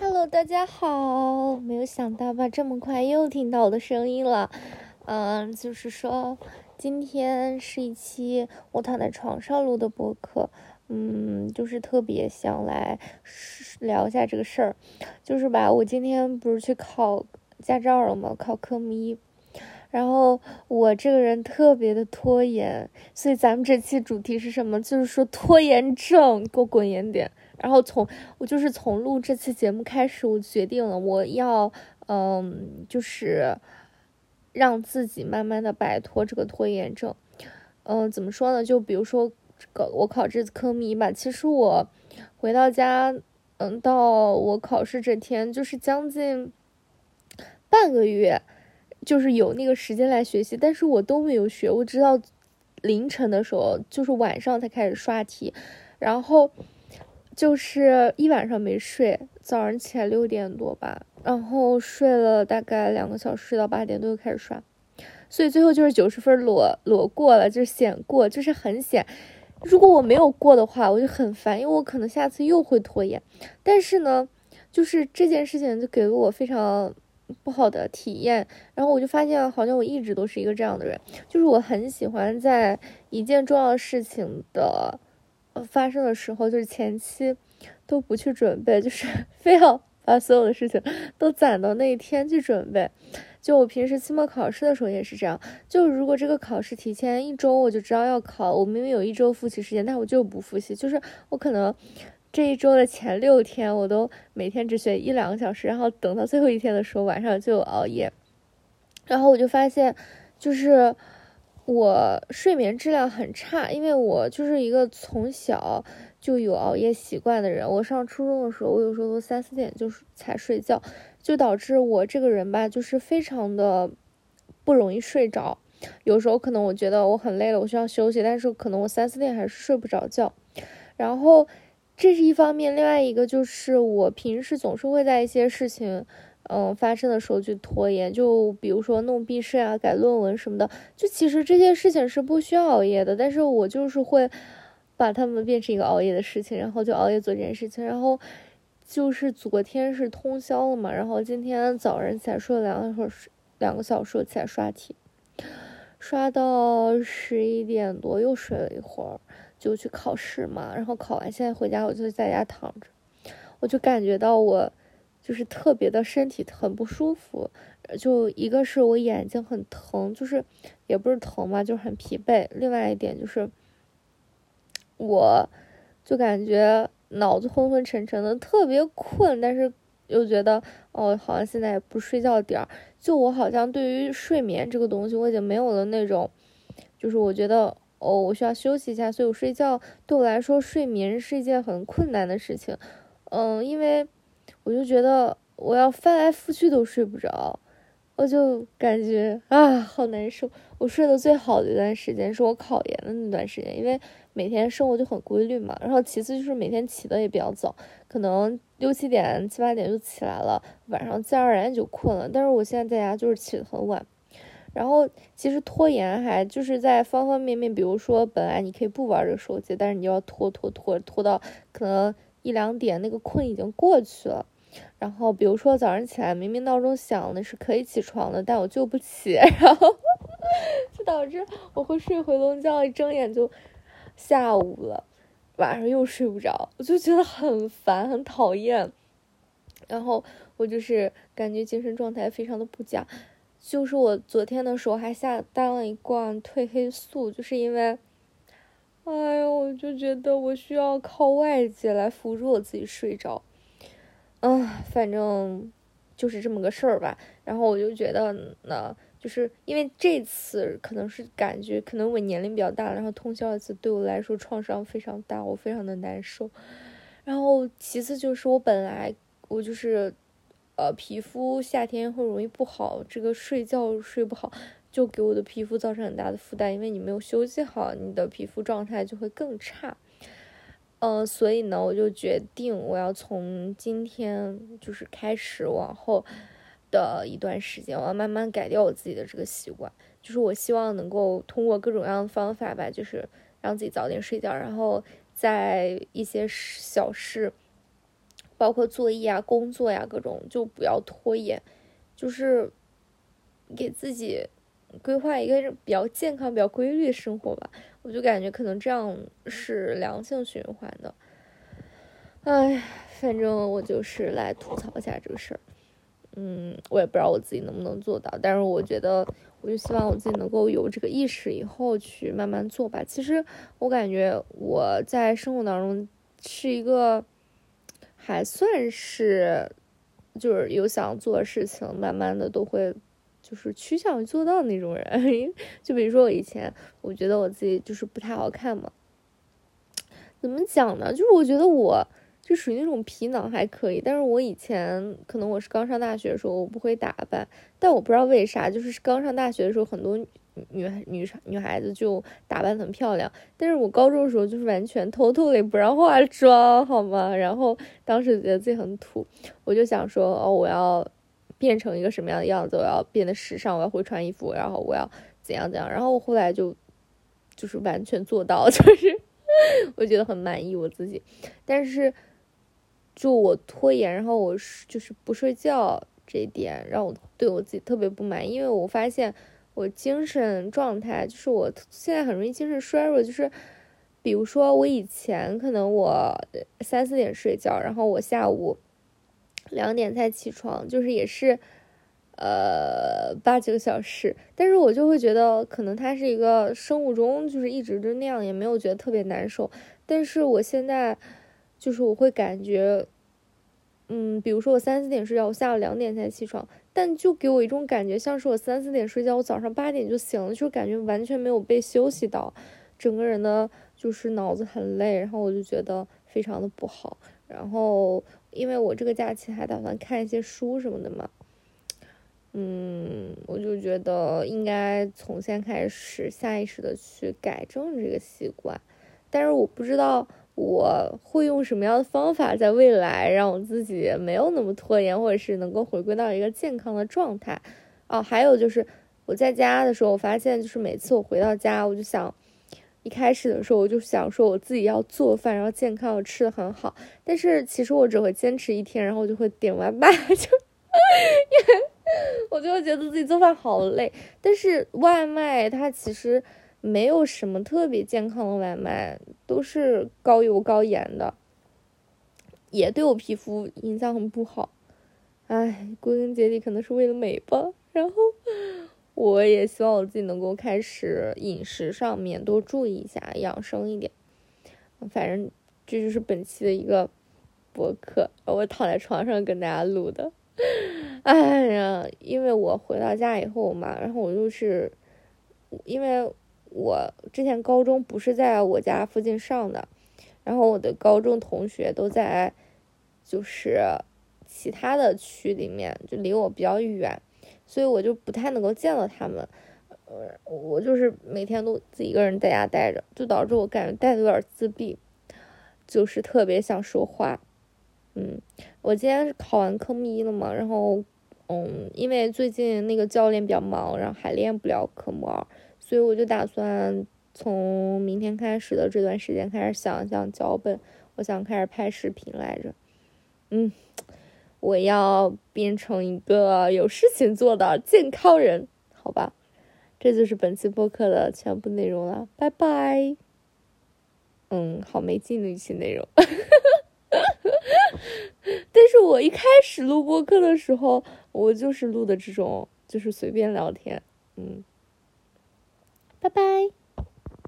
Hello，大家好！没有想到吧，这么快又听到我的声音了。嗯，就是说，今天是一期我躺在床上录的播客。嗯，就是特别想来聊一下这个事儿。就是吧，我今天不是去考驾照了吗？考科目一。然后我这个人特别的拖延，所以咱们这期主题是什么？就是说拖延症，给我滚远点！然后从我就是从录这期节目开始，我决定了我要嗯，就是让自己慢慢的摆脱这个拖延症。嗯，怎么说呢？就比如说这个我考这次科目一吧，其实我回到家，嗯，到我考试这天就是将近半个月，就是有那个时间来学习，但是我都没有学，我直到凌晨的时候，就是晚上才开始刷题，然后。就是一晚上没睡，早上起来六点多吧，然后睡了大概两个小时，睡到八点多又开始刷，所以最后就是九十分裸裸过了，就是险过，就是很险。如果我没有过的话，我就很烦，因为我可能下次又会拖延。但是呢，就是这件事情就给了我非常不好的体验，然后我就发现好像我一直都是一个这样的人，就是我很喜欢在一件重要事情的。发生的时候，就是前期都不去准备，就是 非要把所有的事情都攒到那一天去准备。就我平时期末考试的时候也是这样，就如果这个考试提前一周我就知道要考，我明明有一周复习时间，但我就不复习。就是我可能这一周的前六天我都每天只学一两个小时，然后等到最后一天的时候晚上就熬夜，然后我就发现就是。我睡眠质量很差，因为我就是一个从小就有熬夜习惯的人。我上初中的时候，我有时候都三四点就是才睡觉，就导致我这个人吧，就是非常的不容易睡着。有时候可能我觉得我很累了，我需要休息，但是可能我三四点还是睡不着觉。然后这是一方面，另外一个就是我平时总是会在一些事情。嗯，发生的时候就拖延，就比如说弄毕设啊、改论文什么的，就其实这些事情是不需要熬夜的，但是我就是会把它们变成一个熬夜的事情，然后就熬夜做这件事情，然后就是昨天是通宵了嘛，然后今天早上起来睡了两个小时，两个小时起来刷题，刷到十一点多又睡了一会儿，就去考试嘛，然后考完现在回家我就在家躺着，我就感觉到我。就是特别的身体很不舒服，就一个是我眼睛很疼，就是也不是疼嘛，就很疲惫。另外一点就是，我就感觉脑子昏昏沉沉的，特别困，但是又觉得哦，好像现在也不睡觉点儿。就我好像对于睡眠这个东西，我已经没有了那种，就是我觉得哦，我需要休息一下，所以我睡觉对我来说，睡眠是一件很困难的事情。嗯，因为。我就觉得我要翻来覆去都睡不着，我就感觉啊好难受。我睡得最好的一段时间是我考研的那段时间，因为每天生活就很规律嘛。然后其次就是每天起的也比较早，可能六七点、七八点就起来了，晚上自然而然就困了。但是我现在在家就是起得很晚，然后其实拖延还就是在方方面面，比如说本来你可以不玩这个手机，但是你要拖拖拖拖到可能一两点，那个困已经过去了。然后，比如说早上起来，明明闹钟响的是可以起床的，但我就不起，然后就导致我会睡回笼觉，一睁眼就下午了，晚上又睡不着，我就觉得很烦，很讨厌。然后我就是感觉精神状态非常的不佳，就是我昨天的时候还下单了一罐褪黑素，就是因为，哎呦，我就觉得我需要靠外界来辅助我自己睡着。嗯，反正就是这么个事儿吧。然后我就觉得呢，就是因为这次可能是感觉，可能我年龄比较大，然后通宵一次对我来说创伤非常大，我非常的难受。然后其次就是我本来我就是，呃，皮肤夏天会容易不好，这个睡觉睡不好就给我的皮肤造成很大的负担，因为你没有休息好，你的皮肤状态就会更差。嗯，所以呢，我就决定我要从今天就是开始往后的一段时间，我要慢慢改掉我自己的这个习惯。就是我希望能够通过各种各样的方法吧，就是让自己早点睡觉，然后在一些小事，包括作业啊、工作呀各种，就不要拖延，就是给自己规划一个比较健康、比较规律的生活吧。我就感觉可能这样是良性循环的。哎，反正我就是来吐槽一下这个事儿。嗯，我也不知道我自己能不能做到，但是我觉得，我就希望我自己能够有这个意识，以后去慢慢做吧。其实我感觉我在生活当中是一个还算是就是有想做事情，慢慢的都会就是趋向于做到那种人。就比如说我以前，我觉得我自己就是不太好看嘛，怎么讲呢？就是我觉得我。就属于那种皮囊还可以，但是我以前可能我是刚上大学的时候，我不会打扮，但我不知道为啥，就是刚上大学的时候，很多女女女女孩子就打扮很漂亮，但是我高中的时候就是完全偷偷的不让化妆，好吗？然后当时觉得自己很土，我就想说，哦，我要变成一个什么样的样子？我要变得时尚，我要会穿衣服，然后我要怎样怎样？然后我后来就就是完全做到，就是我觉得很满意我自己，但是。就我拖延，然后我就是不睡觉这一点，让我对我自己特别不满意。因为我发现我精神状态，就是我现在很容易精神衰弱。就是比如说，我以前可能我三四点睡觉，然后我下午两点才起床，就是也是呃八九个小时。但是我就会觉得，可能它是一个生物钟，就是一直就那样，也没有觉得特别难受。但是我现在。就是我会感觉，嗯，比如说我三四点睡觉，我下午两点才起床，但就给我一种感觉，像是我三四点睡觉，我早上八点就醒了，就感觉完全没有被休息到，整个人的就是脑子很累，然后我就觉得非常的不好。然后因为我这个假期还打算看一些书什么的嘛，嗯，我就觉得应该从现在开始下意识的去改正这个习惯，但是我不知道。我会用什么样的方法，在未来让我自己没有那么拖延，或者是能够回归到一个健康的状态？哦，还有就是我在家的时候，我发现就是每次我回到家，我就想，一开始的时候我就想说我自己要做饭，然后健康我吃的很好。但是其实我只会坚持一天，然后我就会点外卖，就因为我就会觉得自己做饭好累。但是外卖它其实。没有什么特别健康的外卖，都是高油高盐的，也对我皮肤影响很不好。唉，归根结底可能是为了美吧。然后，我也希望我自己能够开始饮食上面多注意一下，养生一点。反正这就是本期的一个博客，我躺在床上跟大家录的。哎呀，因为我回到家以后嘛，然后我就是，因为。我之前高中不是在我家附近上的，然后我的高中同学都在，就是其他的区里面，就离我比较远，所以我就不太能够见到他们。呃，我就是每天都自己一个人在家待着，就导致我感觉待的有点自闭，就是特别想说话。嗯，我今天考完科目一了嘛，然后嗯，因为最近那个教练比较忙，然后还练不了科目二。所以我就打算从明天开始的这段时间开始想一想脚本，我想开始拍视频来着。嗯，我要变成一个有事情做的健康人，好吧？这就是本期播客的全部内容了，拜拜。嗯，好没劲的一期内容，但是我一开始录播客的时候，我就是录的这种，就是随便聊天，嗯。拜拜。